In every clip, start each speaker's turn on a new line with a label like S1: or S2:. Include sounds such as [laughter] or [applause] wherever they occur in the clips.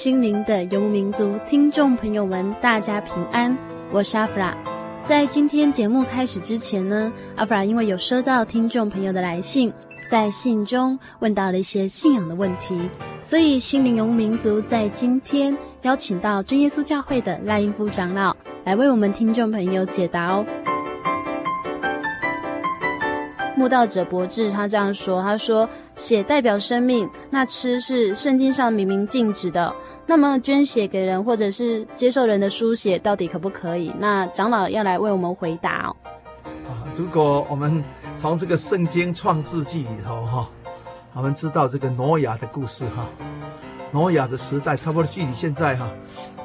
S1: 心灵的游牧民族听众朋友们，大家平安，我是阿弗拉。在今天节目开始之前呢，阿弗拉因为有收到听众朋友的来信，在信中问到了一些信仰的问题，所以心灵游牧民族在今天邀请到真耶稣教会的赖英夫长老来为我们听众朋友解答哦。慕道者博智他这样说：“他说血代表生命，那吃是圣经上明明禁止的。那么捐血给人，或者是接受人的输血，到底可不可以？那长老要来为我们回答哦。
S2: 啊，如果我们从这个圣经创世纪里头哈，我们知道这个挪亚的故事哈，挪亚的时代差不多距离现在哈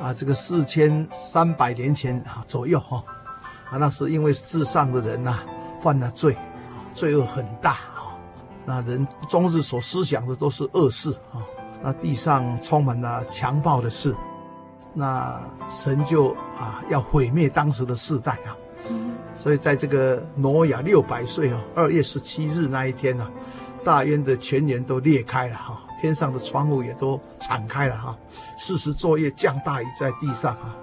S2: 啊这个四千三百年前啊左右哈啊，那是因为世上的人呐犯了罪。”罪恶很大，那人终日所思想的都是恶事啊，那地上充满了强暴的事，那神就啊要毁灭当时的世代啊，所以在这个挪亚六百岁啊，二月十七日那一天呢，大渊的泉源都裂开了哈，天上的窗户也都敞开了哈，四十昼夜降大雨在地上啊，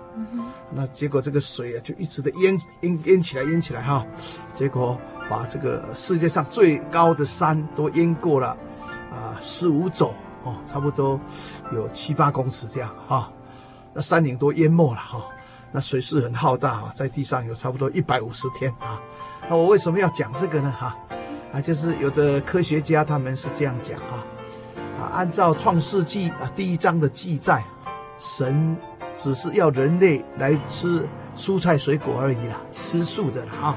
S2: 那结果这个水啊就一直的淹淹淹起来淹起来哈，结果。把这个世界上最高的山都淹过了，啊，十五肘哦，差不多有七八公尺这样哈，那山顶都淹没了哈，那水势很浩大啊，在地上有差不多一百五十天啊。那我为什么要讲这个呢？哈，啊，就是有的科学家他们是这样讲哈，啊，按照创世纪啊第一章的记载，神只是要人类来吃蔬菜水果而已啦，吃素的了哈。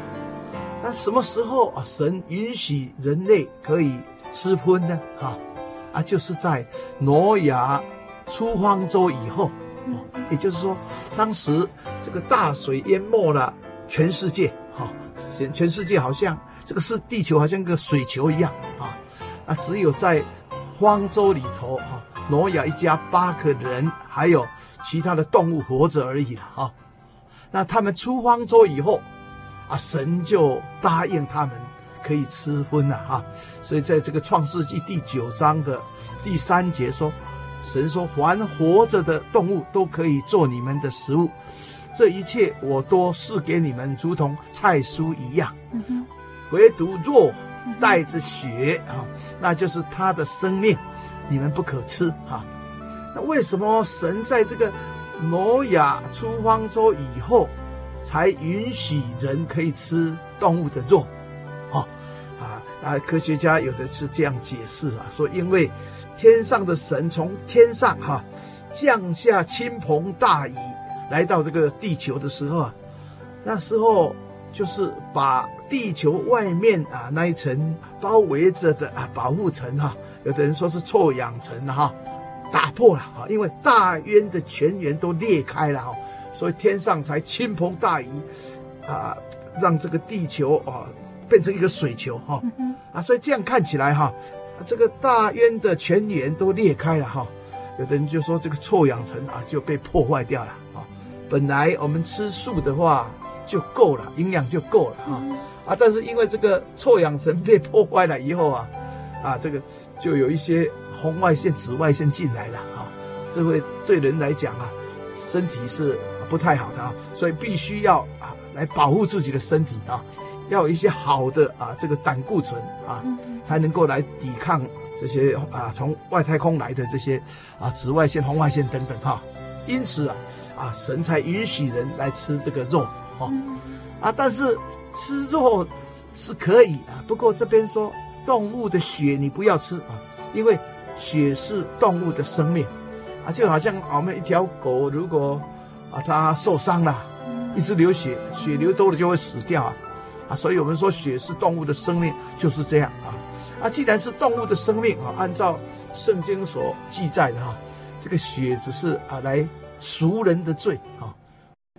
S2: 那什么时候啊？神允许人类可以吃荤呢？哈，啊，就是在挪亚出方舟以后，哦，也就是说，当时这个大水淹没了全世界，哈，全全世界好像这个是地球，好像个水球一样啊，啊，只有在方舟里头，哈，挪亚一家八个人，还有其他的动物活着而已了，哈，那他们出方舟以后。啊，神就答应他们可以吃荤了哈，所以在这个创世纪第九章的第三节说，神说凡活着的动物都可以做你们的食物，这一切我都赐给你们，如同菜蔬一样，唯独肉带着血啊，那就是他的生命，你们不可吃哈。那为什么神在这个挪亚出方舟以后，才允许人可以吃动物的肉，哦，啊啊！科学家有的是这样解释啊，说因为天上的神从天上哈、降下倾盆大雨，来到这个地球的时候啊，那时候就是把地球外面啊那一层包围着的啊保护层哈，有的人说是臭氧层哈、打破了啊，因为大渊的泉源都裂开了哈。所以天上才倾盆大雨，啊，让这个地球啊变成一个水球哈，啊，所以这样看起来哈，这个大渊的泉源都裂开了哈，有的人就说这个臭氧层啊就被破坏掉了啊。本来我们吃素的话就够了，营养就够了啊啊！但是因为这个臭氧层被破坏了以后啊啊，这个就有一些红外线、紫外线进来了啊，这会对人来讲啊，身体是不太好的啊，所以必须要啊来保护自己的身体啊，要有一些好的啊这个胆固醇啊，才能够来抵抗这些啊从外太空来的这些啊紫外线、红外线等等哈。因此啊。啊，神才允许人来吃这个肉，哦，啊，但是吃肉是可以啊，不过这边说动物的血你不要吃啊，因为血是动物的生命，啊，就好像我们一条狗如果啊他受伤了，一直流血，血流多了就会死掉啊，啊，所以我们说血是动物的生命就是这样啊，啊，既然是动物的生命啊，按照圣经所记载的哈，这个血只是啊来。赎人的罪啊，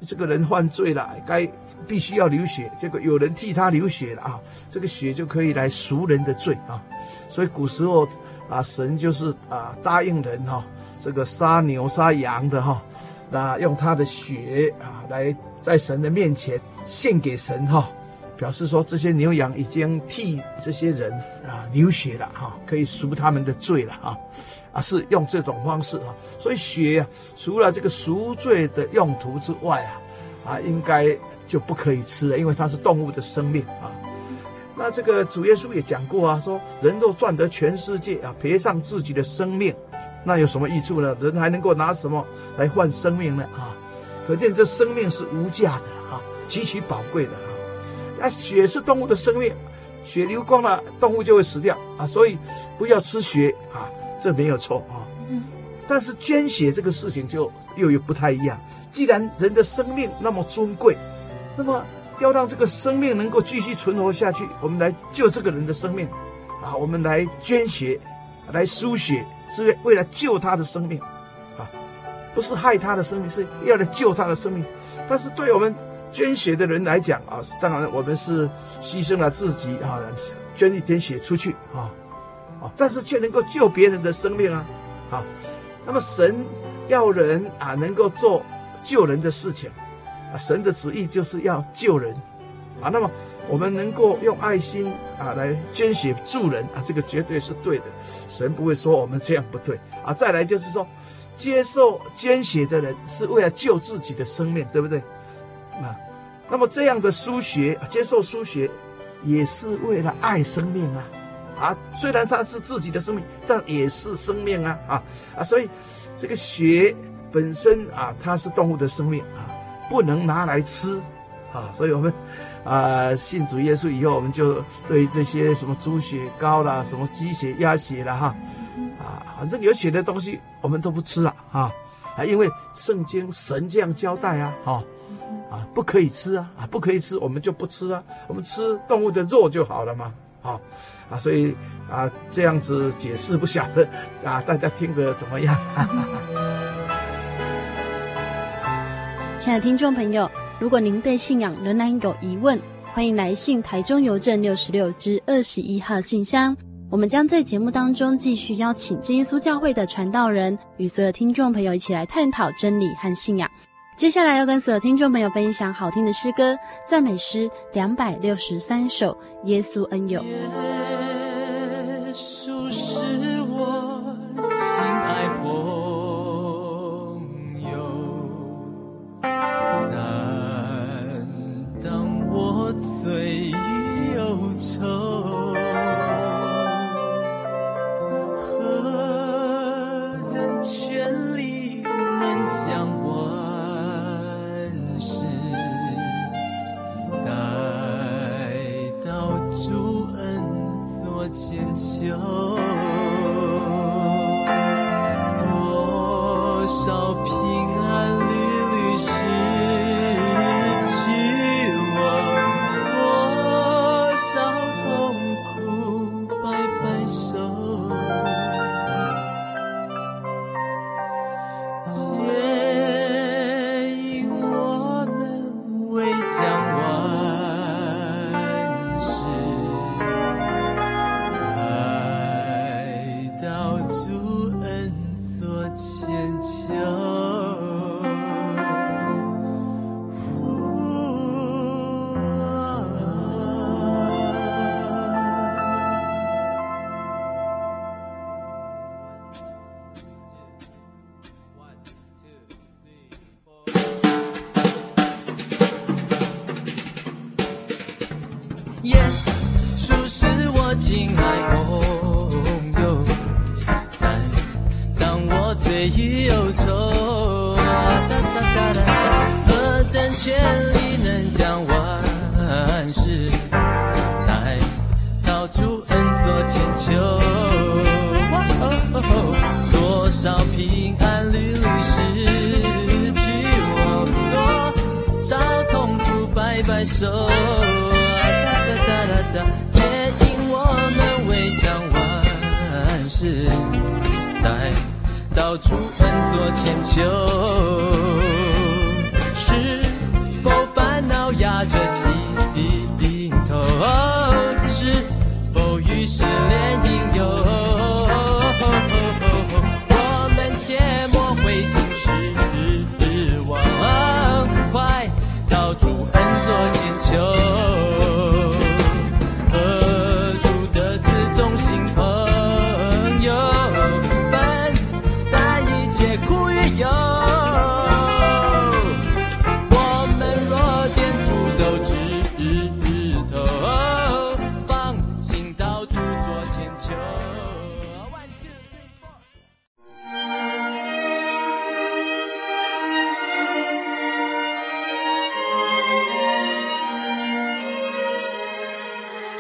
S2: 这个人犯罪了，该必须要流血，这个有人替他流血了啊，这个血就可以来赎人的罪啊。所以古时候啊，神就是啊答应人哈，这个杀牛杀羊的哈，那用他的血啊来在神的面前献给神哈，表示说这些牛羊已经替这些人啊流血了哈，可以赎他们的罪了啊。啊，是用这种方式啊，所以血啊，除了这个赎罪的用途之外啊，啊，应该就不可以吃了，因为它是动物的生命啊。那这个主耶稣也讲过啊，说人若赚得全世界啊，赔上自己的生命，那有什么益处呢？人还能够拿什么来换生命呢？啊，可见这生命是无价的啊，极其宝贵的啊。那血是动物的生命，血流光了，动物就会死掉啊，所以不要吃血啊。这没有错啊，但是捐血这个事情就又有不太一样。既然人的生命那么尊贵，那么要让这个生命能够继续存活下去，我们来救这个人的生命啊，我们来捐血，来输血，是为为了救他的生命啊，不是害他的生命，是要来救他的生命。但是对我们捐血的人来讲啊，当然我们是牺牲了自己啊，捐一点血出去啊。但是却能够救别人的生命啊，啊，那么神要人啊能够做救人的事情，啊，神的旨意就是要救人，啊，那么我们能够用爱心啊来捐血助人啊，这个绝对是对的，神不会说我们这样不对啊。再来就是说，接受捐血的人是为了救自己的生命，对不对？啊，那么这样的输血，接受输血也是为了爱生命啊。啊，虽然它是自己的生命，但也是生命啊啊啊！所以，这个血本身啊，它是动物的生命啊，不能拿来吃啊。所以我们啊，信主耶稣以后，我们就对这些什么猪血糕啦、什么鸡血、鸭血啦哈啊，反正有血的东西，我们都不吃了啊啊！因为圣经神这样交代啊，哈啊，不可以吃啊啊，不可以吃，我们就不吃啊，我们吃动物的肉就好了嘛啊。啊，所以啊，这样子解释不晓得 [laughs] 啊，大家听得怎么样？
S1: 哈 [laughs] 哈亲爱的听众朋友，如果您对信仰仍然有疑问，欢迎来信台中邮政六十六支二十一号信箱，我们将在节目当中继续邀请真耶稣教会的传道人与所有听众朋友一起来探讨真理和信仰。接下来要跟所有听众朋友分享好听的诗歌赞美诗两百六十三首《耶稣恩友》。
S3: 少平安屡屡失去，我多少痛苦摆摆手。哒哒哒哒哒，皆因我们未将万事待到处恩作千秋。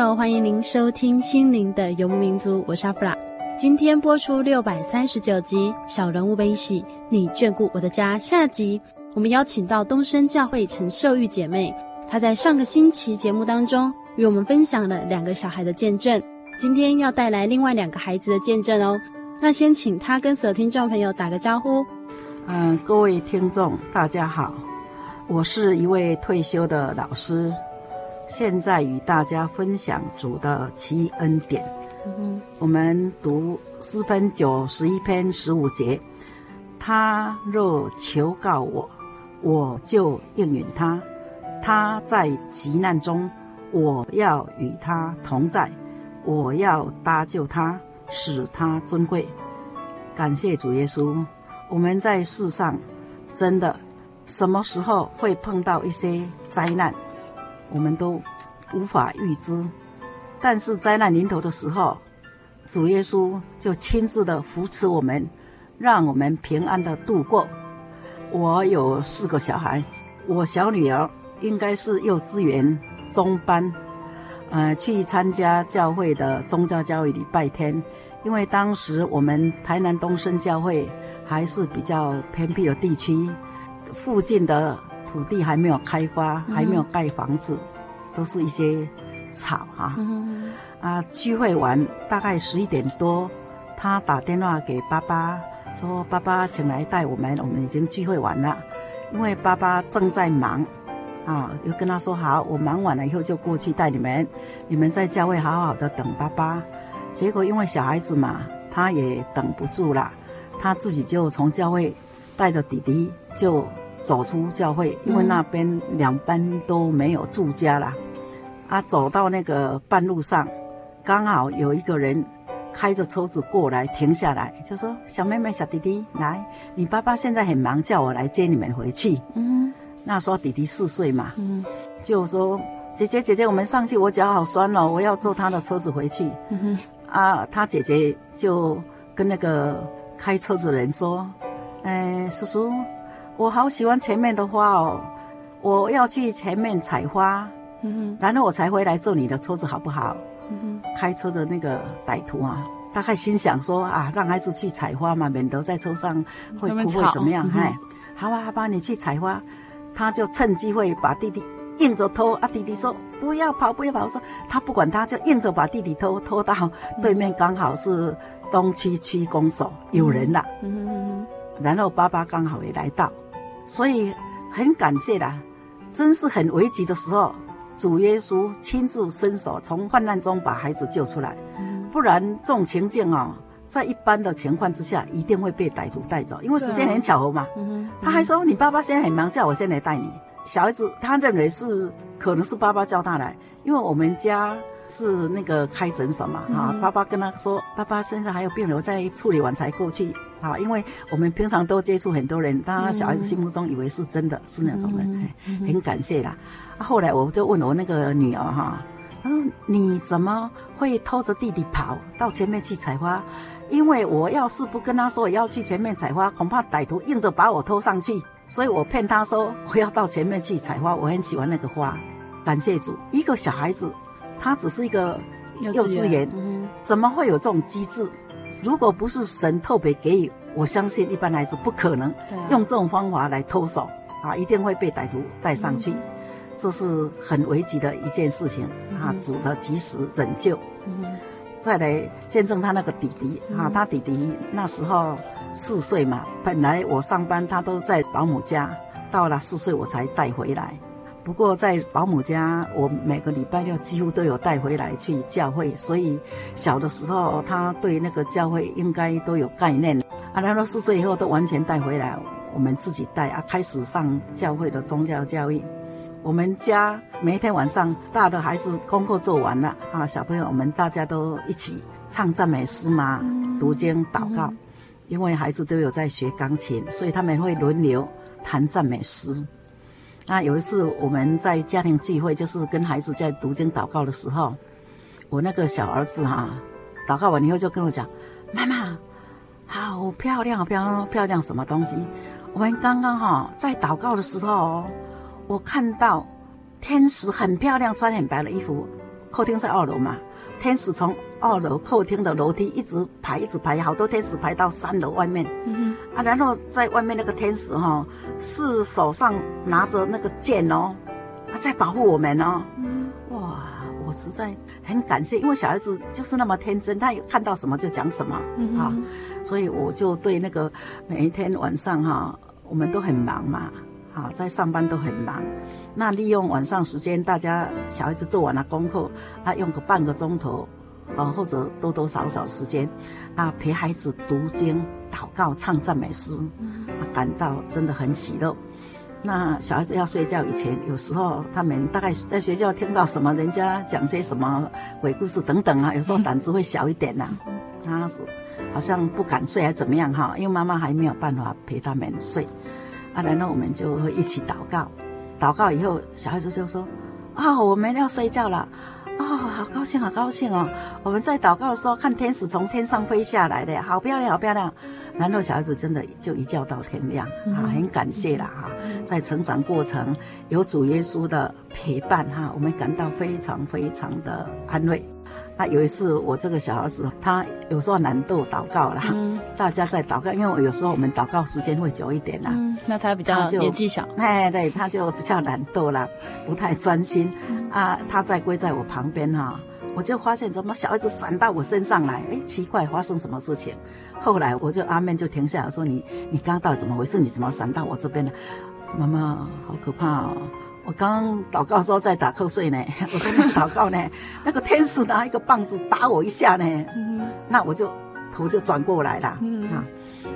S1: 友，欢迎您收听《心灵的游牧民族》，我是阿弗拉。今天播出六百三十九集《小人物悲喜》，你眷顾我的家。下集我们邀请到东升教会陈秀玉姐妹，她在上个星期节目当中与我们分享了两个小孩的见证，今天要带来另外两个孩子的见证哦。那先请她跟所有听众朋友打个招呼。
S4: 嗯，各位听众大家好，我是一位退休的老师。现在与大家分享主的奇恩典。嗯，我们读诗篇九十一篇十五节，他若求告我，我就应允他；他在急难中，我要与他同在，我要搭救他，使他尊贵。感谢主耶稣。我们在世上，真的什么时候会碰到一些灾难？我们都无法预知，但是灾难临头的时候，主耶稣就亲自的扶持我们，让我们平安的度过。我有四个小孩，我小女儿应该是幼稚园中班，呃，去参加教会的宗教教育礼拜天，因为当时我们台南东升教会还是比较偏僻的地区，附近的。土地还没有开发，还没有盖房子，嗯、都是一些草哈。嗯、啊，聚会完大概十一点多，他打电话给爸爸说：“爸爸，请来带我们，我们已经聚会完了。”因为爸爸正在忙，啊，又跟他说：“好，我忙完了以后就过去带你们，你们在教会好好的等爸爸。”结果因为小孩子嘛，他也等不住了，他自己就从教会带着弟弟就。走出教会，因为那边两班都没有住家了，啊，走到那个半路上，刚好有一个人开着车子过来，停下来就说：“小妹妹、小弟弟，来，你爸爸现在很忙，叫我来接你们回去。”嗯，那时候弟弟四岁嘛，嗯，就说：“姐姐，姐姐，我们上去，我脚好酸哦，我要坐他的车子回去。”嗯哼，啊，他姐姐就跟那个开车子的人说：“哎，叔叔。”我好喜欢前面的花哦，我要去前面采花，然后我才回来坐你的车子，好不好？开车的那个歹徒啊，大概心想说啊，让孩子去采花嘛，免得在车上会不会怎么样？哎、嗯，好吧，好吧，你去采花，他就趁机会把弟弟硬着拖啊。弟弟说不要跑，不要跑，说他不管他，就硬着把弟弟拖拖到对面，刚好是东区区公所有人了，然后爸爸刚好也来到。所以很感谢啦，真是很危急的时候，主耶稣亲自伸手从患难中把孩子救出来。不然这种情境啊、哦，在一般的情况之下，一定会被歹徒带走，因为时间很巧合嘛。他还说：“你爸爸现在很忙，叫我先来带你。”小孩子他认为是可能是爸爸叫他来，因为我们家是那个开诊所嘛，啊，爸爸跟他说：“爸爸身上还有病人，我在处理完才过去。”好，因为我们平常都接触很多人，他小孩子心目中以为是真的，是那种人，嗯、很感谢啦。后来我就问我那个女儿哈，他说你怎么会偷着弟弟跑到前面去采花？因为我要是不跟他说我要去前面采花，恐怕歹徒硬着把我拖上去，所以我骗他说我要到前面去采花，我很喜欢那个花。感谢主，一个小孩子，他只是一个幼稚园，怎么会有这种机智？如果不是神特别给予，我相信一般孩子不可能用这种方法来偷手啊，一定会被歹徒带上去，这是很危急的一件事情啊，主的及时拯救。再来见证他那个弟弟啊，他弟弟那时候四岁嘛，本来我上班他都在保姆家，到了四岁我才带回来。不过在保姆家，我每个礼拜六几乎都有带回来去教会，所以小的时候他对那个教会应该都有概念。啊，然后四岁以后都完全带回来，我们自己带啊，开始上教会的宗教教育。我们家每一天晚上，大的孩子功课做完了啊，小朋友我们大家都一起唱赞美诗嘛，读经祷告。因为孩子都有在学钢琴，所以他们会轮流弹赞美诗。那有一次我们在家庭聚会，就是跟孩子在读经祷告的时候，我那个小儿子哈、祷告完以后就跟我讲：“妈妈，好漂亮，好漂，漂亮什么东西？我们刚刚哈在祷告的时候。”我看到天使很漂亮，穿很白的衣服。客厅在二楼嘛，天使从二楼客厅的楼梯一直排，一直排，好多天使排到三楼外面。嗯啊，然后在外面那个天使哈、哦，是手上拿着那个剑哦，他在保护我们哦。嗯，哇，我实在很感谢，因为小孩子就是那么天真，他有看到什么就讲什么、嗯、啊，所以我就对那个每一天晚上哈，我们都很忙嘛。好，在上班都很忙，那利用晚上时间，大家小孩子做完了功课，啊，用个半个钟头，啊，或者多多少少时间，啊，陪孩子读经、祷告、唱赞美诗，啊，感到真的很喜乐。那小孩子要睡觉以前，有时候他们大概在学校听到什么，人家讲些什么鬼故事等等啊，[laughs] 有时候胆子会小一点呐，他 [laughs] 是好像不敢睡还怎么样哈，因为妈妈还没有办法陪他们睡。啊，然后我们就会一起祷告，祷告以后，小孩子就说：“啊、哦，我们要睡觉了，啊、哦，好高兴，好高兴哦！我们在祷告的时候，看天使从天上飞下来的，好漂亮，好漂亮。”然后小孩子真的就一觉到天亮，啊，很感谢了哈，在成长过程有主耶稣的陪伴哈，我们感到非常非常的安慰。他有一次，我这个小孩子，他有时候懒惰祷告啦，嗯、大家在祷告，因为我有时候我们祷告时间会久一点啦。嗯、
S1: 那他比较年纪小，
S4: 哎，对，他就比较懒惰啦，不太专心。嗯、啊，他在跪在我旁边哈，我就发现怎么小孩子闪到我身上来，哎，奇怪，发生什么事情？后来我就阿面就停下来说，你你刚刚到底怎么回事？你怎么闪到我这边呢？妈妈，好可怕哦！我刚刚祷告时候在打瞌睡呢，[laughs] 我在那祷告呢，[laughs] 那个天使拿一个棒子打我一下呢，嗯、那我就头就转过来了、嗯、啊。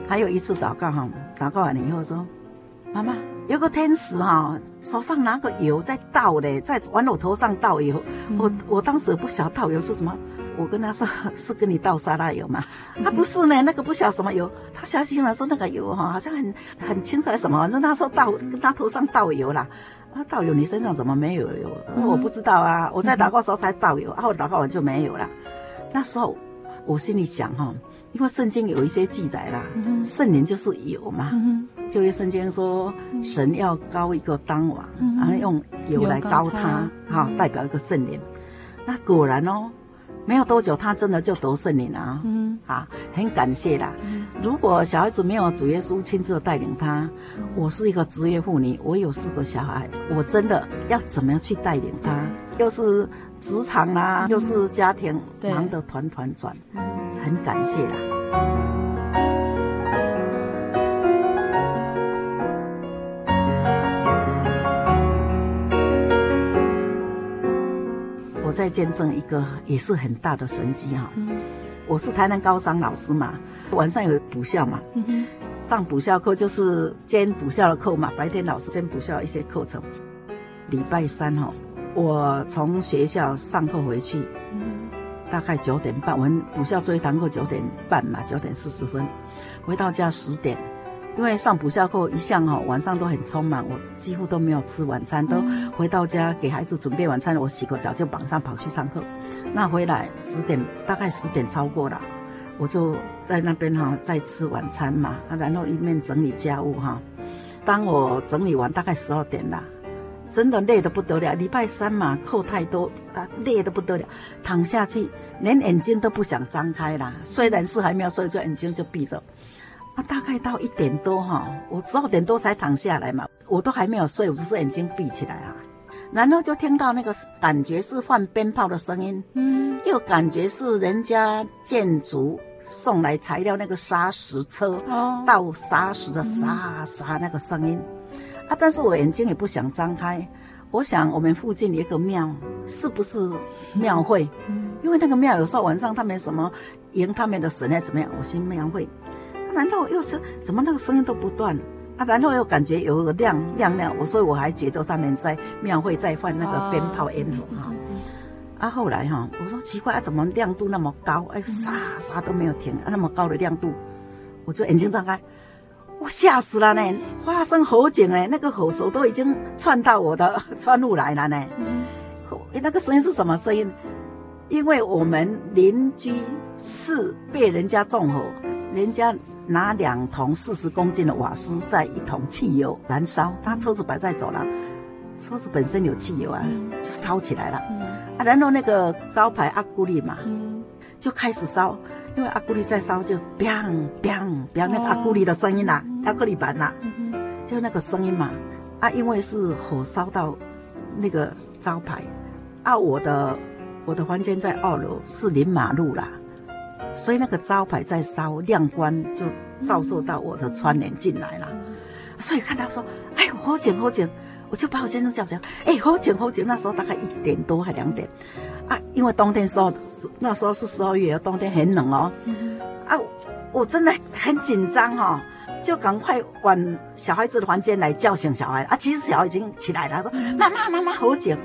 S4: 还有一次祷告哈，祷告完了以后说，妈妈有个天使哈，手上拿个油在倒嘞，在往我头上倒油。嗯、我我当时不晓得倒油是什么，我跟他说 [laughs] 是跟你倒沙拉油嘛，他不是呢，那个不晓得什么油，他小心了说那个油哈好像很很清楚什么，反正他说倒跟他头上倒油了。他倒油，你身上怎么没有油？嗯、我不知道啊，我在祷告的时候才倒油，然后祷告完就没有了。那时候我心里想哈，因为圣经有一些记载啦，圣灵就是油嘛，就业圣经说神要高一个当王，然后用油来高他，哈，代表一个圣灵。那果然哦。没有多久，他真的就得圣灵了啊！嗯，啊，很感谢啦。嗯、如果小孩子没有主耶稣亲自的带领他，我是一个职业妇女，我有四个小孩，我真的要怎么样去带领他？又是职场啦、又是家庭，忙得团团转，很感谢啦。再见证一个也是很大的神迹哈，我是台南高商老师嘛，晚上有补校嘛，嗯上补校课就是兼补校的课嘛，白天老师兼补校一些课程。礼拜三哈，我从学校上课回去，大概九点半，我们补校做一堂课九点半嘛，九点四十分，回到家十点，因为上补校课一向哈晚上都很匆忙，我几乎都没有吃晚餐，都回到家给孩子准备晚餐，我洗个澡就马上跑去上课。那回来十点，大概十点超过了，我就在那边哈在吃晚餐嘛，然后一面整理家务哈。当我整理完大概十二点了。真的累得不得了，礼拜三嘛，课太多啊，累得不得了，躺下去连眼睛都不想张开啦。虽然是还没有睡，就眼睛就闭着。啊，大概到一点多哈，我十二点多才躺下来嘛，我都还没有睡，我只是眼睛闭起来啊。然后就听到那个感觉是放鞭炮的声音，嗯，又感觉是人家建筑送来材料那个砂石车哦，倒砂石的沙沙那个声音。啊！但是我眼睛也不想张开，我想我们附近有一个庙，是不是庙会？嗯，因为那个庙有时候晚上他们什么迎他们的神呢？怎么样？我心庙会。啊，然后又是怎么那个声音都不断啊？然后又感觉有个亮亮亮，我所以我还觉得他们在庙会在放那个鞭炮烟火哈。啊，后来哈，我说奇怪啊，怎么亮度那么高？哎，啥啥都没有停，啊，那么高的亮度，我就眼睛张开。我吓死了呢！发生火警呢，那个火手都已经窜到我的 [laughs] 窗户来了呢。嗯，那个声音是什么声音？因为我们邻居是被人家纵火，人家拿两桶四十公斤的瓦斯，在一桶汽油燃烧，他车子摆在走廊，车子本身有汽油啊，就烧起来了。嗯，啊，然后那个招牌阿古丽嘛，就开始烧。因为阿古丽在烧，就 biang biang biang 那个阿古丽的声音呐、啊，阿古丽板呐，就那个声音嘛。啊，因为是火烧到那个招牌，啊，我的我的房间在二楼，是临马路啦，所以那个招牌在烧，亮光就照射到我的窗帘进来了，所以看到说，哎，好景好景，我就把我先生叫起来，哎，好景好景，那时候大概一点多还两点。啊，因为冬天时候，那时候是十二月，冬天很冷哦。嗯、啊，我真的很紧张哈、哦，就赶快往小孩子的房间来叫醒小孩。啊，其实小孩已经起来了，说：“妈妈，妈妈，火警！”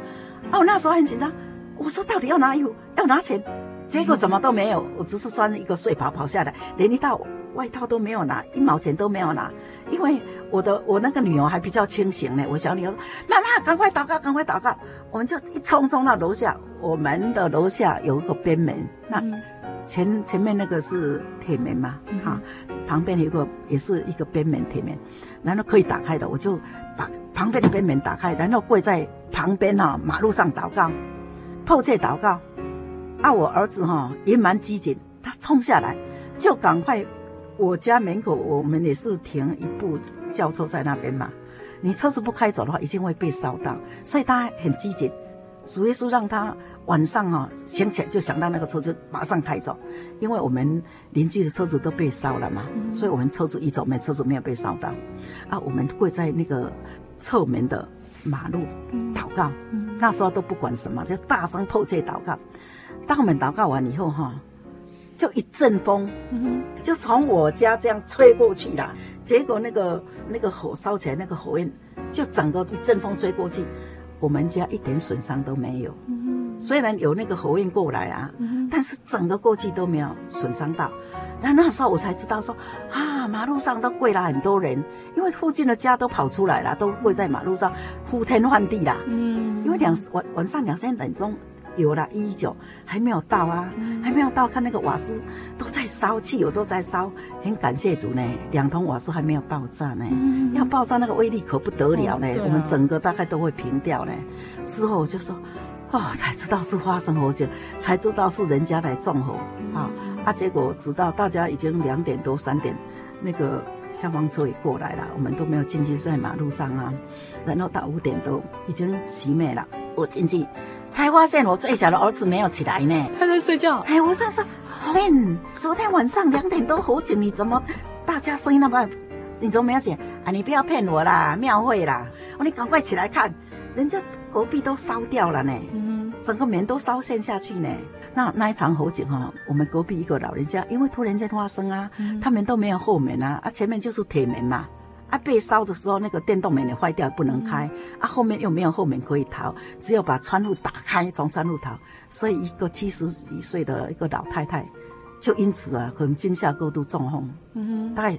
S4: 啊，我那时候很紧张，我说：“到底要拿衣服，要拿钱？”结果什么都没有，我只是穿一个睡袍跑下来，连一套外套都没有拿，一毛钱都没有拿。因为我的我那个女儿还比较清醒呢，我小女儿说：“妈妈，赶快祷告，赶快祷告。”我们就一冲冲到楼下，我们的楼下有一个边门，那前前面那个是铁门嘛，哈，旁边有一个也是一个边门铁门，然后可以打开的，我就把旁边的边门打开，然后跪在旁边哈马路上祷告，迫切祷告。啊，我儿子哈也蛮机警，他冲下来就赶快，我家门口我们也是停一部轿车在那边嘛。你车子不开走的话，一定会被烧到，所以他很机警。主耶稣让他晚上哈想起来就想到那个车子，马上开走。因为我们邻居的车子都被烧了嘛，所以我们车子一走，没车子没有被烧到。啊，我们跪在那个侧门的马路祷告，那时候都不管什么，就大声迫切祷告。当我们祷告完以后哈，就一阵风，就从我家这样吹过去了。结果那个那个火烧起来，那个火焰就整个一阵风吹过去，我们家一点损伤都没有。虽然有那个火焰过来啊，但是整个过去都没有损伤到。那那时候我才知道说啊，马路上都跪了很多人，因为附近的家都跑出来了，都跪在马路上呼天唤地啦。嗯，因为两晚晚上两三点钟。有了一一九还没有到啊，还没有到，看那个瓦斯都在烧，汽油都在烧，很感谢主呢。两桶瓦斯还没有爆炸呢，要爆炸那个威力可不得了呢，我们整个大概都会平掉呢。事后我就说，哦，才知道是发生火警，才知道是人家来纵火啊啊！结果直到大家已经两点多三点，那个消防车也过来了，我们都没有进去在马路上啊。然后到五点多已经熄灭了，我进去。才发现我最小的儿子没有起来呢，
S1: 他在睡觉。
S4: 哎，我在说，喂，昨天晚上两点多火警，你怎么大家声音那么，你怎么没有醒？啊，你不要骗我啦，庙会啦！我你赶快起来看，人家隔壁都烧掉了呢，嗯，整个门都烧陷下去呢。那那一场火警哈，我们隔壁一个老人家，因为突然间发生啊，嗯、他们都没有后门啊，啊，前面就是铁门嘛。啊，被烧的时候，那个电动门也坏掉，不能开。嗯、啊，后面又没有后门可以逃，只有把窗户打开，从窗户逃。所以，一个七十几岁的一个老太太，就因此啊，可能惊吓过度中风，嗯哼，大概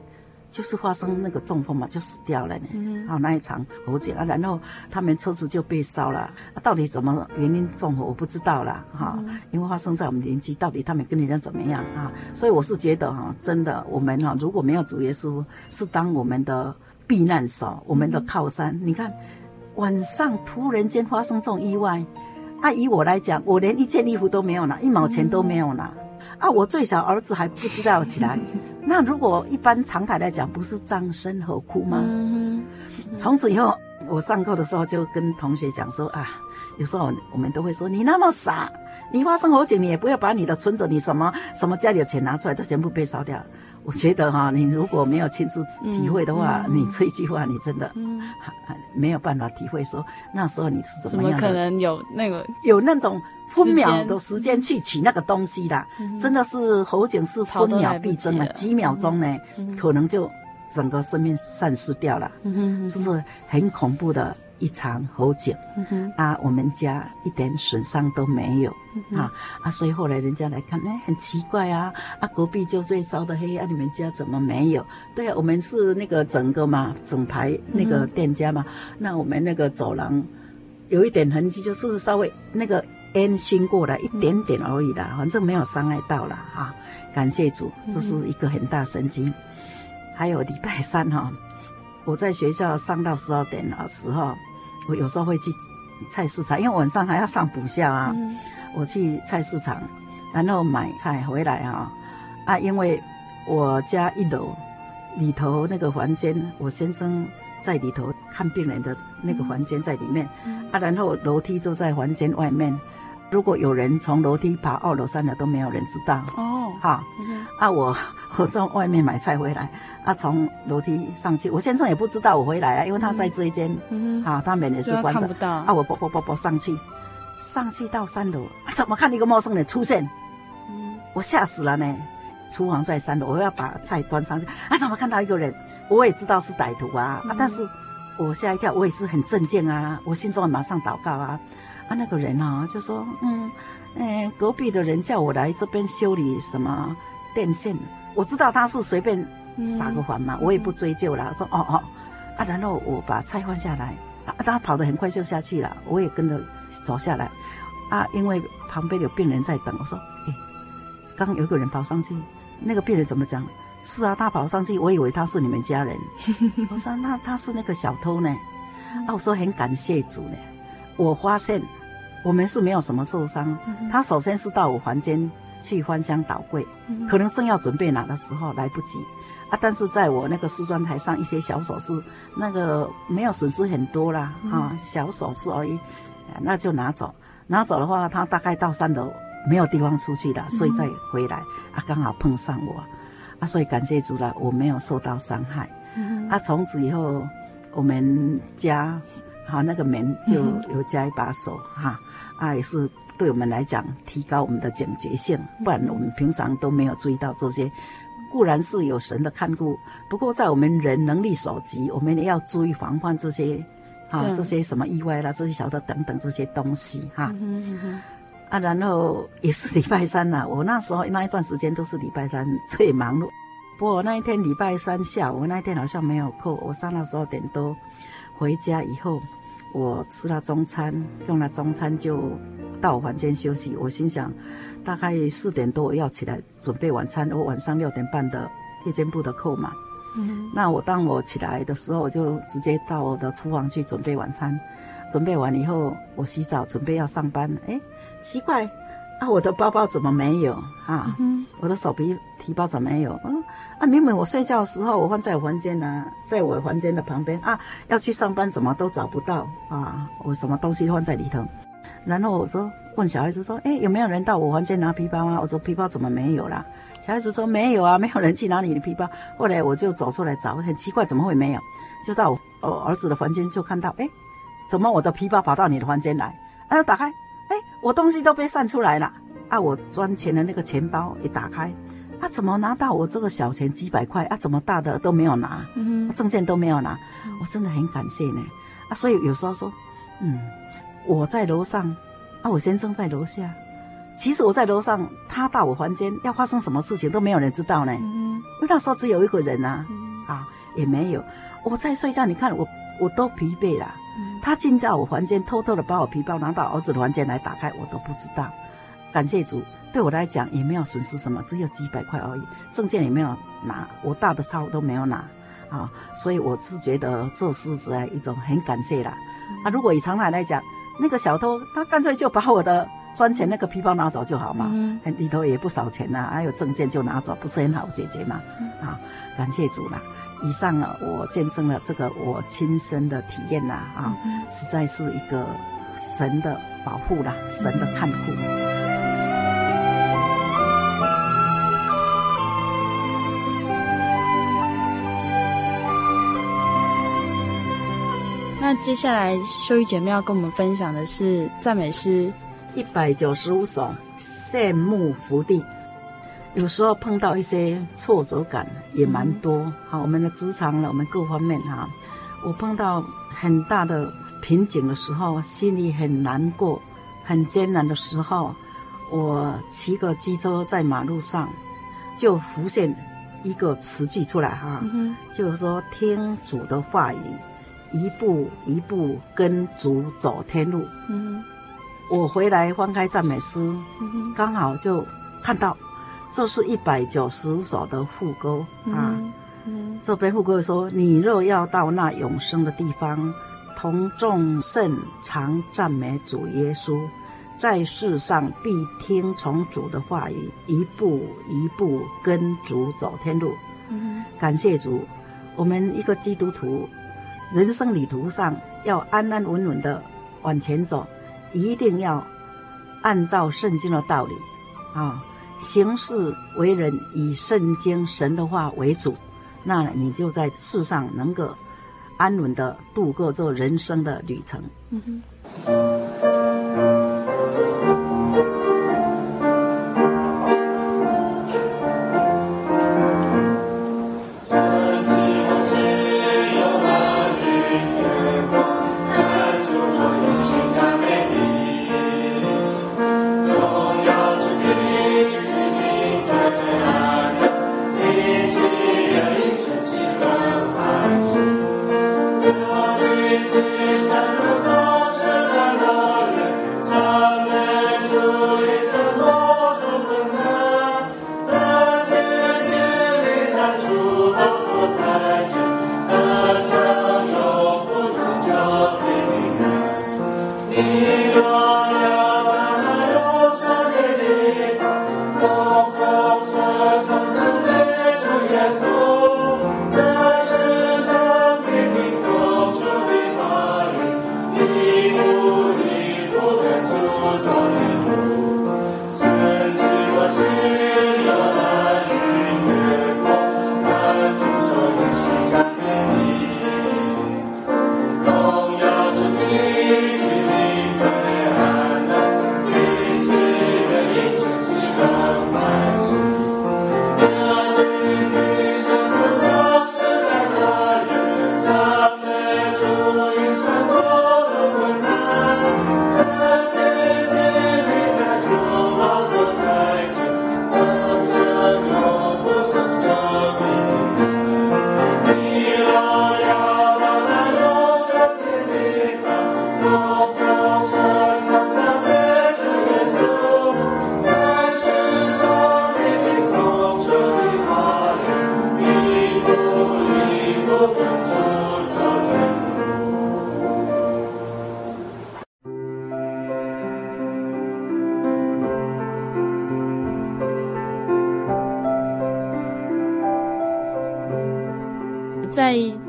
S4: 就是发生那个中风嘛，就死掉了呢。
S1: 嗯，
S4: 好，那一场火警啊，然后他们车子就被烧了。啊，到底怎么原因纵火，我不知道了哈。因为发生在我们邻居，到底他们跟人家怎么样啊？所以我是觉得哈，真的我们哈，如果没有主耶稣，是当我们的避难所，我们的靠山。你看，晚上突然间发生这种意外，啊，以我来讲，我连一件衣服都没有拿，一毛钱都没有拿。啊，我最小儿子还不知道起来。[laughs] 那如果一般常态来讲，不是葬身何窟吗？从此以后，我上课的时候就跟同学讲说啊，有时候我们都会说，你那么傻，你发生火警，你也不要把你的存折、你什么什么家里的钱拿出来，都全部被烧掉。我觉得哈，你如果没有亲自体会的话，你这一句话你真的没有办法体会说那时候你是怎么样的。
S1: 怎么可能有那个
S4: 有那种？分秒的时间去取那个东西啦，嗯、真的是火警是分秒必争啊，几秒钟呢，嗯、可能就整个生命丧失掉了，这、嗯、是很恐怖的一场火警、嗯、啊！我们家一点损伤都没有、嗯、啊啊！所以后来人家来看，哎，很奇怪啊啊！隔壁就最烧的黑啊，你们家怎么没有？对啊，我们是那个整个嘛，整排那个店家嘛，嗯、那我们那个走廊有一点痕迹，就是稍微那个。烟熏过来一点点而已啦，反正没有伤害到啦。哈。感谢主，这是一个很大神经。还有礼拜三哈，我在学校上到十二点的时候，我有时候会去菜市场，因为晚上还要上补校啊。我去菜市场，然后买菜回来啊啊，因为我家一楼里头那个房间，我先生在里头看病人的那个房间在里面啊，然后楼梯就在房间外面。如果有人从楼梯爬二楼、三楼都没有人知道哦。好，啊，我 [laughs] 我从外面买菜回来，啊，从楼梯上去，我先生也不知道我回来啊，因为他在这一间，嗯，啊，他门也是关着，看不到。啊，我啵啵啵啵上去，上去到三楼，怎么看一个陌生人出现？嗯，我吓死了呢。厨房在三楼，我要把菜端上去，啊，怎么看到一个人？我也知道是歹徒啊，啊，但是我吓一跳，我也是很震惊啊，我心中马上祷告啊。啊，那个人啊，就说，嗯，嗯，隔壁的人叫我来这边修理什么电线，我知道他是随便撒个谎嘛，嗯、我也不追究了。说，哦哦，啊，然后我把菜换下来，啊，他跑得很快就下去了，我也跟着走下来，啊，因为旁边有病人在等，我说，哎，刚刚有一个人跑上去，那个病人怎么讲？是啊，他跑上去，我以为他是你们家人，[laughs] 我说那他是那个小偷呢，啊，我说很感谢主呢，我发现。我们是没有什么受伤，他首先是到我房间去翻箱倒柜，可能正要准备拿的时候来不及，啊，但是在我那个梳妆台上一些小首饰，那个没有损失很多啦，啊，小首饰而已，那就拿走，拿走的话，他大概到三楼没有地方出去了，所以再回来，啊，刚好碰上我，啊，所以感谢主了，我没有受到伤害，啊，从此以后我们家，好，那个门就有加一把锁，哈。啊，也是对我们来讲提高我们的警觉性，不然我们平常都没有注意到这些。固然是有神的看顾，不过在我们人能力所及，我们也要注意防范这些，啊，这些什么意外啦，这些小的等等这些东西哈。啊，然后也是礼拜三呐、啊，我那时候那一段时间都是礼拜三最忙碌。不过那一天礼拜三下午，我那一天好像没有课，我上到十二点多回家以后。我吃了中餐，用了中餐就到我房间休息。我心想，大概四点多我要起来准备晚餐。我晚上六点半的夜间部的课嘛，嗯，那我当我起来的时候，我就直接到我的厨房去准备晚餐。准备完以后，我洗澡准备要上班。哎，奇怪，啊，我的包包怎么没有？啊，嗯，我的手提提包怎么没有？嗯。啊，明明我睡觉的时候我放在我房间呢，在我房间的旁边啊，要去上班怎么都找不到啊，我什么东西放在里头。然后我说问小孩子说，哎，有没有人到我房间拿皮包吗？我说皮包怎么没有了？小孩子说没有啊，没有人去拿你的皮包。后来我就走出来找，很奇怪怎么会没有？就到我儿子的房间就看到，哎，怎么我的皮包跑到你的房间来？啊，打开，哎，我东西都被散出来了。啊，我装钱的那个钱包一打开。他、啊、怎么拿到我这个小钱几百块啊？怎么大的都没有拿，嗯哼，证件都没有拿，我真的很感谢呢。啊，所以有时候说，嗯，我在楼上，啊，我先生在楼下。其实我在楼上，他到我房间要发生什么事情都没有人知道呢。嗯哼，因为那时候只有一个人啊，啊，也没有。我在睡觉，你看我我都疲惫了。他进到我房间，偷偷的把我皮包拿到儿子的房间来打开，我都不知道。感谢主，对我来讲也没有损失什么，只有几百块而已。证件也没有拿，我大的钞都没有拿啊，所以我是觉得做狮子一种很感谢啦。啊，如果以常态来讲，那个小偷他干脆就把我的砖钱那个皮包拿走就好嘛，里头也不少钱呐、啊，还有证件就拿走，不是很好解决嘛？啊，感谢主啦。以上呢，我见证了这个我亲身的体验呐，啊，实在是一个神的保护啦，神的看
S1: 护。接下来秀玉姐妹要跟我们分享的是赞美诗。
S4: 一百九十五首，羡慕福地。有时候碰到一些挫折感也蛮多，好，我们的职场了，我们各方面哈，我碰到很大的瓶颈的时候，心里很难过，很艰难的时候，我骑个机车在马路上，就浮现一个词句出来哈，就是说听主的话语，一步一步跟主走天路。嗯，我回来翻开赞美诗，刚好就看到。这是一百九十五首的副歌啊，嗯嗯、这边副歌说：“你若要到那永生的地方，同众圣常赞美主耶稣，在世上必听从主的话语，一步一步跟主走天路。嗯”感谢主，我们一个基督徒，人生旅途上要安安稳稳的往前走，一定要按照圣经的道理啊。行事为人以圣经神的话为主，那你就在世上能够安稳的度过这人生的旅程。嗯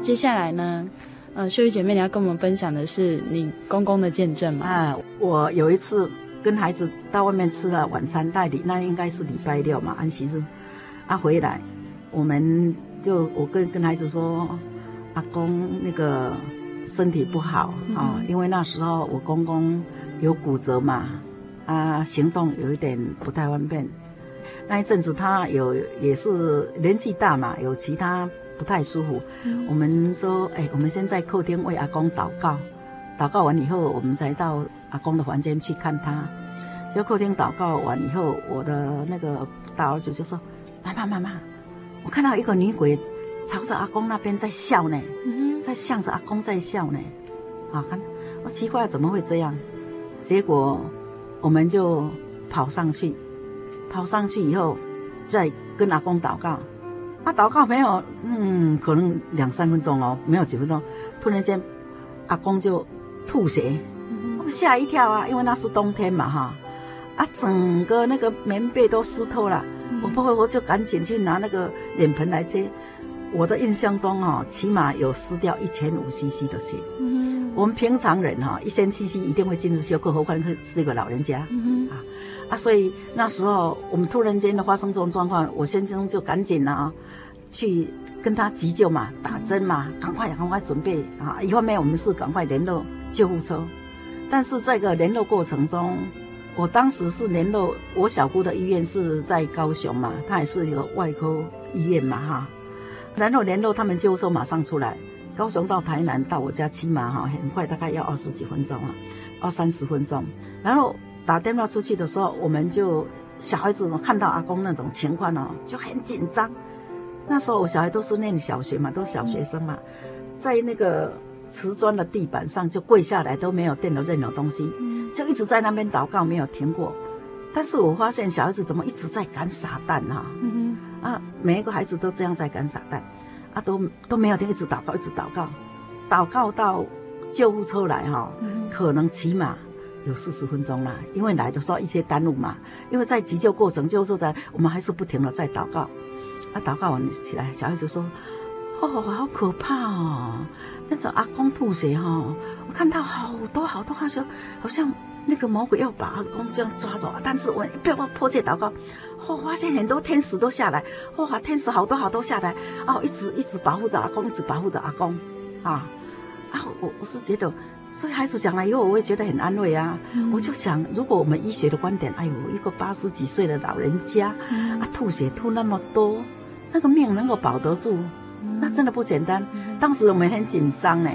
S1: 接下来呢，呃，秀玉姐妹，你要跟我们分享的是你公公的见证嘛？
S4: 啊，我有一次跟孩子到外面吃了晚餐，代理那应该是礼拜六嘛，安息日，啊回来，我们就我跟跟孩子说，阿公那个身体不好啊，嗯、因为那时候我公公有骨折嘛，啊，行动有一点不太方便，那一阵子他有也是年纪大嘛，有其他。不太舒服，嗯、我们说，哎，我们先在客厅为阿公祷告，祷告完以后，我们才到阿公的房间去看他。就客厅祷告完以后，我的那个大儿子就说：“妈妈，妈妈，我看到一个女鬼朝着阿公那边在笑呢，在向着阿公在笑呢。啊，看，我奇怪怎么会这样？结果我们就跑上去，跑上去以后再跟阿公祷告。啊，祷告没有，嗯，可能两三分钟哦，没有几分钟，突然间阿公就吐血，我吓一跳啊，因为那是冬天嘛，哈，啊，整个那个棉被都湿透了。我不会，我就赶紧去拿那个脸盆来接。我的印象中哈，起码有湿掉一千五 CC 的血。嗯，我们平常人哈，一千 CC 一定会进入休克，何况是一个老人家。嗯啊啊，所以那时候我们突然间的发生这种状况，我先生就赶紧啊，去跟他急救嘛，打针嘛，赶快赶快准备啊。一方面我们是赶快联络救护车，但是这个联络过程中。我当时是联络我小姑的医院是在高雄嘛，她也是一个外科医院嘛哈，然后联络他们救护车马上出来，高雄到台南到我家起码哈很快，大概要二十几分钟啊，二三十分钟。然后打电话出去的时候，我们就小孩子看到阿公那种情况哦，就很紧张。那时候我小孩都是念小学嘛，都小学生嘛，在那个瓷砖的地板上就跪下来，都没有垫到任何东西。就一直在那边祷告，没有停过。但是我发现小孩子怎么一直在赶傻蛋啊？嗯，啊，每一个孩子都这样在赶傻蛋，啊，都都没有停，一直祷告，一直祷告，祷告到救护车来哈，嗯、可能起码有四十分钟了，因为来的时候一些耽误嘛。因为在急救过程，救护车在，我们还是不停的在祷告。啊，祷告完起来，小孩子说：“哦，好可怕哦。”那种阿公吐血哈，我看到好多好多，他说好像那个魔鬼要把阿公这样抓走，但是我不要迫切祷告，我发现很多天使都下来，哇，天使好多好多下来，哦，一直一直保护着阿公，一直保护着阿公，啊啊，我我是觉得，所以孩子讲了以后，我也觉得很安慰啊。嗯、我就想，如果我们医学的观点，哎呦，一个八十几岁的老人家，嗯、啊，吐血吐那么多，那个命能够保得住？那真的不简单，当时我们很紧张呢，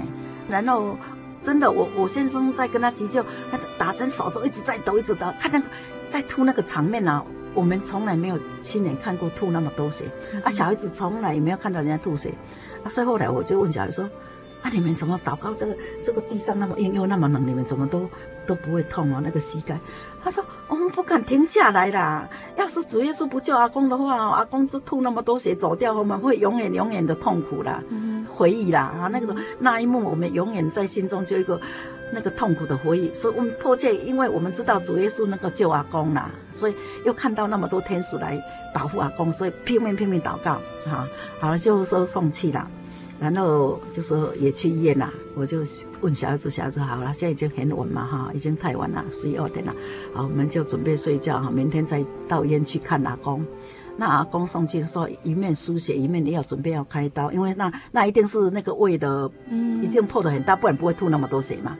S4: 然后真的我我先生在跟他急救，他打针手都一直在抖，一直抖，看那个在吐那个场面啊，我们从来没有亲眼看过吐那么多血，啊，小孩子从来也没有看到人家吐血，啊，所以后来我就问小孩说，啊，你们怎么祷告这个这个地上那么硬又那么冷，你们怎么都都不会痛啊？那个膝盖？他说：“我们不敢停下来啦！要是主耶稣不救阿公的话，阿公只吐那么多血走掉，我们会永远永远的痛苦啦，嗯、回忆啦啊！那个那一幕，我们永远在心中就一个那个痛苦的回忆。所以我们迫切，因为我们知道主耶稣能够救阿公啦，所以又看到那么多天使来保护阿公，所以拼命拼命祷告啊！好了，就说送去了。”然后就说也去医院了，我就问小孩子，小孩子好了，现在已经很晚嘛哈，已经太晚了，十一二点了，好，我们就准备睡觉哈，明天再到医院去看阿公。那阿公送去的时候，一面输血，一面也要准备要开刀，因为那那一定是那个胃的，嗯，已经破的很大，不然不会吐那么多血嘛。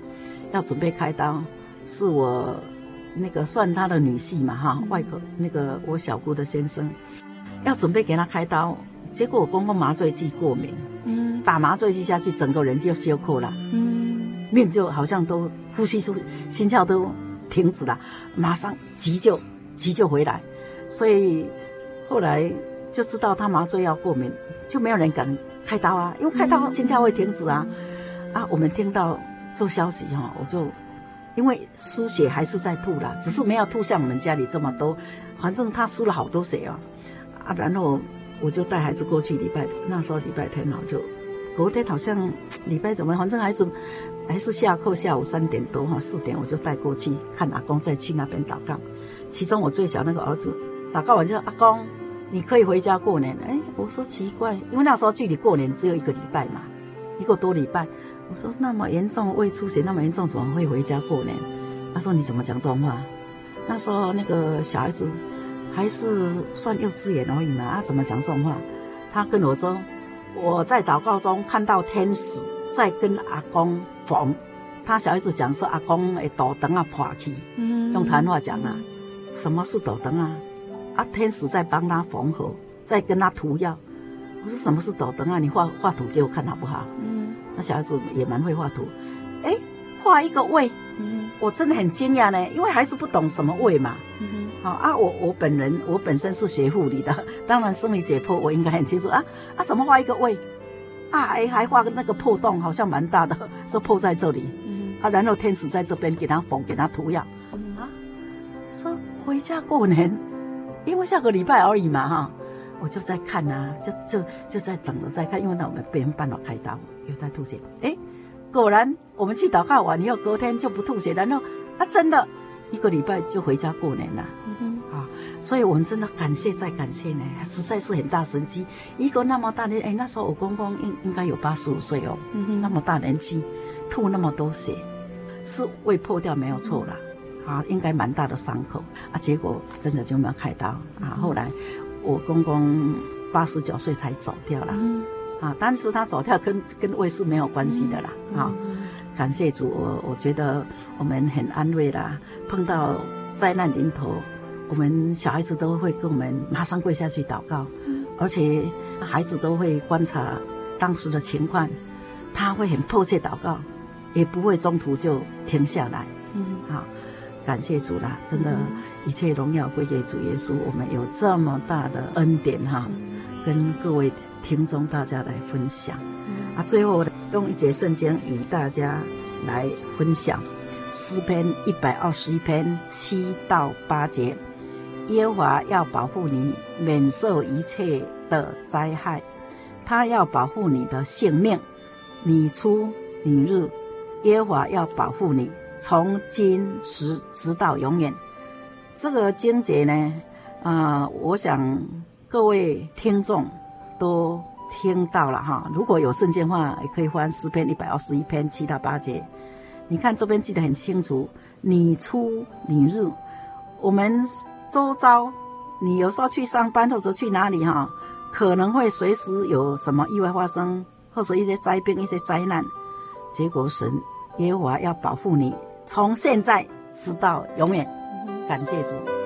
S4: 要准备开刀，是我那个算他的女婿嘛哈，外科那个我小姑的先生，要准备给他开刀。结果我公公麻醉剂过敏，嗯，打麻醉剂下去，整个人就休克了，嗯，命就好像都呼吸出心跳都停止了，马上急救急救回来，所以后来就知道他麻醉药过敏，就没有人敢开刀啊，因为开刀心跳会停止啊，啊，我们听到这消息哈，我就因为输血还是在吐啦，只是没有吐像我们家里这么多，反正他输了好多血啊，啊，然后。我就带孩子过去礼拜，那时候礼拜天哦，就隔天好像 [tsk] 礼拜怎么，反正孩子还是下课，下午三点多哈，四点我就带过去看阿公，再去那边祷告。其中我最小那个儿子祷告完就说：“阿公，你可以回家过年。”哎，我说奇怪，因为那时候距离过年只有一个礼拜嘛，一个多礼拜。我说那么严重胃出血那么严重，怎么会回家过年？他说：“你怎么讲这种话？”那时候那个小孩子。还是算幼稚园而已嘛，啊，怎么讲这种话？他跟我说，我在祷告中看到天使在跟阿公缝。他小孩子讲说，阿公的肚肠啊破去，嗯，用台湾话讲啊，什么是肚肠啊？啊，天使在帮他缝合，在跟他涂药。我说什么是肚肠啊？你画画图给我看好不好？嗯，那小孩子也蛮会画图，哎，画一个胃，嗯，我真的很惊讶呢，因为孩子不懂什么胃嘛。
S1: 嗯哼。
S4: 好啊，我我本人我本身是学护理的，[laughs] 当然生理解剖我应该很清楚啊啊，怎么画一个胃？啊，还还画个那个破洞，好像蛮大的，[laughs] 说破在这里。嗯。啊，然后天使在这边给他缝，给他涂药。嗯啊，说回家过年，因为下个礼拜而已嘛哈，我就在看啊，就就就在等着在看，因为那我们别人办了开刀，又在吐血。哎，果然我们去祷告完以后，隔天就不吐血，然后啊，真的。一个礼拜就回家过年了，啊，所以我们真的感谢再感谢呢，实在是很大神迹。一个那么大年，哎，那时候我公公应应该有八十五岁哦，那么大年纪，吐那么多血，是胃破掉没有错啦，啊，应该蛮大的伤口。啊，结果真的就没有开刀。啊。后来我公公八十九岁才走掉了，啊，但是他走掉跟跟胃是没有关系的啦，啊。感谢主，我我觉得我们很安慰啦。碰到灾难临头，我们小孩子都会跟我们马上跪下去祷告，而且孩子都会观察当时的情况，他会很迫切祷告，也不会中途就停下来。嗯，好，感谢主啦，真的，一切荣耀归给主耶稣。我们有这么大的恩典哈，跟各位听众大家来分享。啊，最后用一节圣经与大家来分享，诗篇一百二十一篇七到八节，耶和华要保护你免受一切的灾害，他要保护你的性命，你出你入，耶和华要保护你，从今时直到永远。这个经节呢，啊、呃，我想各位听众都。听到了哈，如果有圣经话，也可以翻诗篇一百二十一篇七到八节。你看这边记得很清楚，你出你入，我们周遭，你有时候去上班或者去哪里哈，可能会随时有什么意外发生，或者一些灾病、一些灾难。结果神耶和华要保护你，从现在直到永远。感谢主。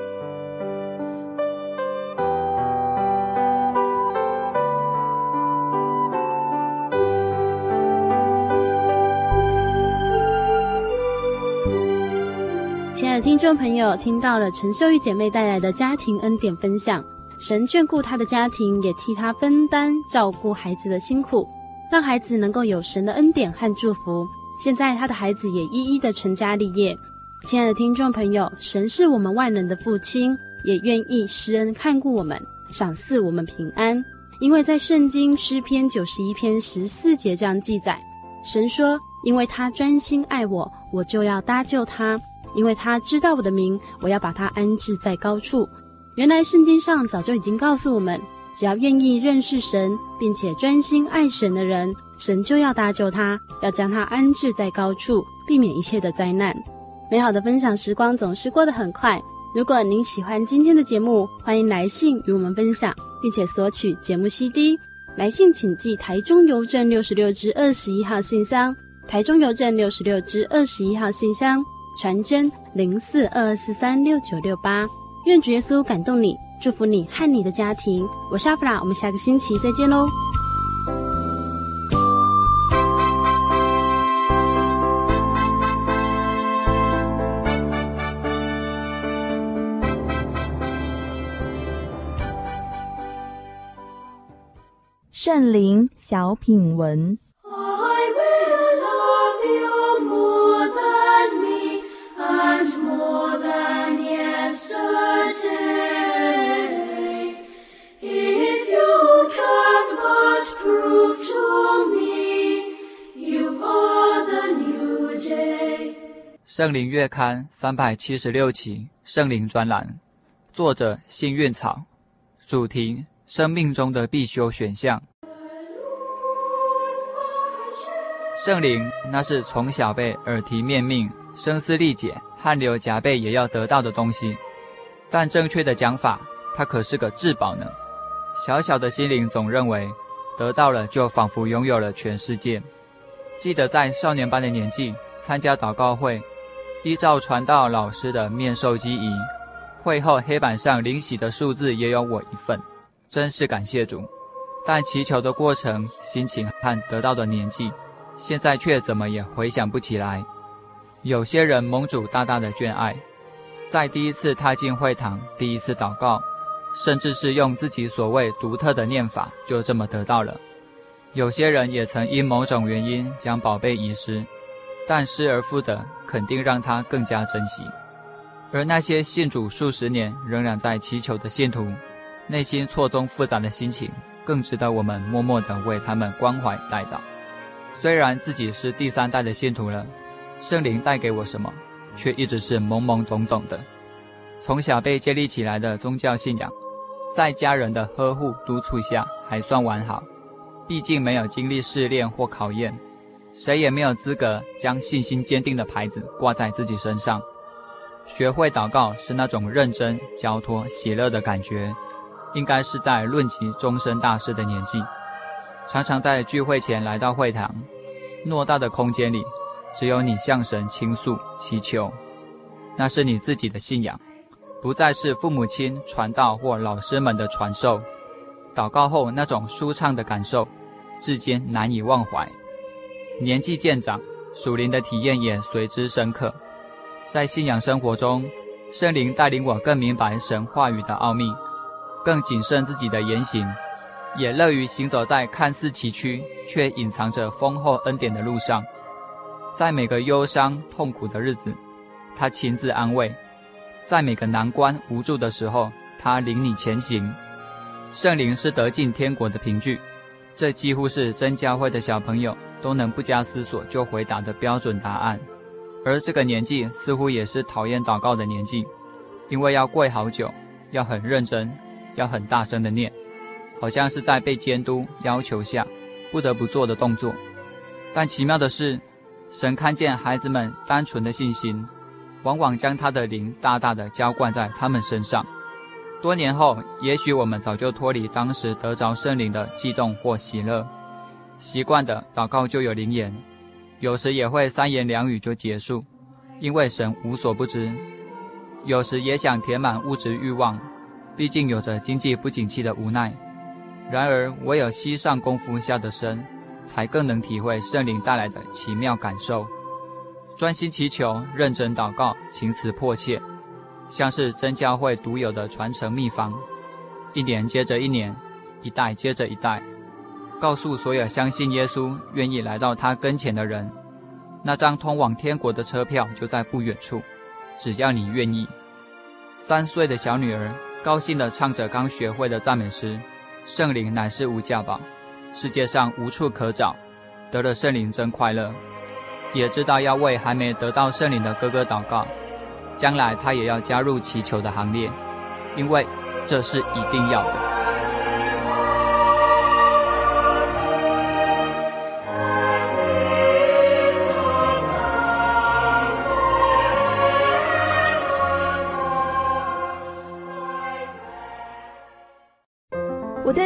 S1: 听众朋友听到了陈秀玉姐妹带来的家庭恩典分享，神眷顾她的家庭，也替她分担照顾孩子的辛苦，让孩子能够有神的恩典和祝福。现在她的孩子也一一的成家立业。亲爱的听众朋友，神是我们万人的父亲，也愿意施恩看顾我们，赏赐我们平安。因为在圣经诗篇九十一篇十四节这样记载，神说：“因为他专心爱我，我就要搭救他。”因为他知道我的名，我要把他安置在高处。原来圣经上早就已经告诉我们，只要愿意认识神，并且专心爱神的人，神就要搭救他，要将他安置在高处，避免一切的灾难。美好的分享时光总是过得很快。如果您喜欢今天的节目，欢迎来信与我们分享，并且索取节目 CD。来信请寄台中邮政六十六支二十一号信箱，台中邮政六十六支二十一号信箱。传真零四二二四三六九六八，愿主耶稣感动你，祝福你和你的家庭。我是阿弗拉，我们下个星期再见喽。
S5: 圣灵小品文。
S6: 圣灵月刊三百七十六期圣灵专栏，作者幸运草，主题生命中的必修选项。圣灵那是从小被耳提面命、声嘶力竭、汗流浃背也要得到的东西，但正确的讲法，它可是个至宝呢。小小的心灵总认为得到了就仿佛拥有了全世界。记得在少年班的年纪参加祷告会。依照传道老师的面授机宜，会后黑板上领洗的数字也有我一份，真是感谢主。但祈求的过程、心情和得到的年纪，现在却怎么也回想不起来。有些人蒙主大大的眷爱，在第一次踏进会堂，第一次祷告，甚至是用自己所谓独特的念法，就这么得到了。有些人也曾因某种原因将宝贝遗失，但失而复得，肯定让他更加珍惜。而那些信主数十年仍然在祈求的信徒，内心错综复杂的心情，更值得我们默默地为他们关怀代祷。虽然自己是第三代的信徒了，圣灵带给我什么，却一直是懵懵懂懂的。从小被建立起来的宗教信仰，在家人的呵护督促下，还算完好。毕竟没有经历试炼或考验，谁也没有资格将信心坚定的牌子挂在自己身上。学会祷告是那种认真、交托、喜乐的感觉，应该是在论及终身大事的年纪。常常在聚会前来到会堂，偌大的空间里，只有你向神倾诉祈求，那是你自己的信仰，不再是父母亲传道或老师们的传授。祷告后那种舒畅的感受。至今难以忘怀。年纪渐长，属灵的体验也随之深刻。在信仰生活中，圣灵带领我更明白神话语的奥秘，更谨慎自己的言行，也乐于行走在看似崎岖却隐藏着丰厚恩典的路上。在每个忧伤痛苦的日子，他亲自安慰；在每个难关无助的时候，他领你前行。圣灵是得进天国的凭据。这几乎是真教会的小朋友都能不加思索就回答的标准答案，而这个年纪似乎也是讨厌祷告的年纪，因为要跪好久，要很认真，要很大声的念，好像是在被监督要求下不得不做的动作。但奇妙的是，神看见孩子们单纯的信心，往往将他的灵大大的浇灌在他们身上。多年后，也许我们早就脱离当时得着圣灵的激动或喜乐，习惯的祷告就有灵言，有时也会三言两语就结束，因为神无所不知。有时也想填满物质欲望，毕竟有着经济不景气的无奈。然而，唯有膝上功夫下的深，才更能体会圣灵带来的奇妙感受。专心祈求，认真祷告，情词迫切。像是真教会独有的传承秘方，一年接着一年，一代接着一代，告诉所有相信耶稣、愿意来到他跟前的人，那张通往天国的车票就在不远处，只要你愿意。三岁的小女儿高兴地唱着刚学会的赞美诗：“圣灵乃是无价宝，世界上无处可找，得了圣灵真快乐。”也知道要为还没得到圣灵的哥哥祷告。将来他也要加入祈求的行列，因为这是一定要的。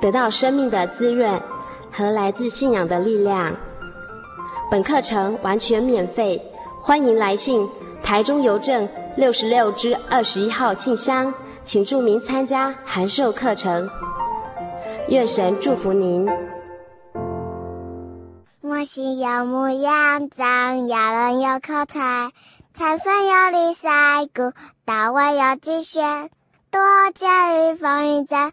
S7: 得到生命的滋润和来自信仰的力量。本课程完全免费，欢迎来信台中邮政六十六支二十一号信箱，请注明参加函授课程。愿神祝福您。
S8: 我心有牧羊长，亚伦有口才，参孙有礼赛鼓，大卫有击弦，多加一风云战，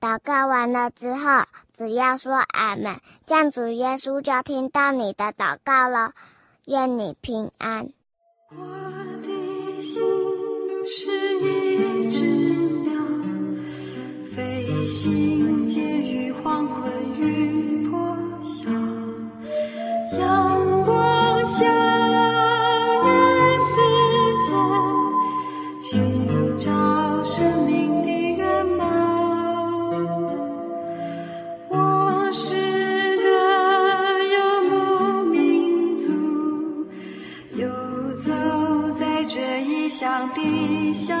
S8: 祷告完了之后，只要说：「阿门」，这样主耶稣就听到你的祷告了。愿你平安。
S9: 我的心是一只鸟，飞行。黄昏与破晓。阳光下。寻找生命。地下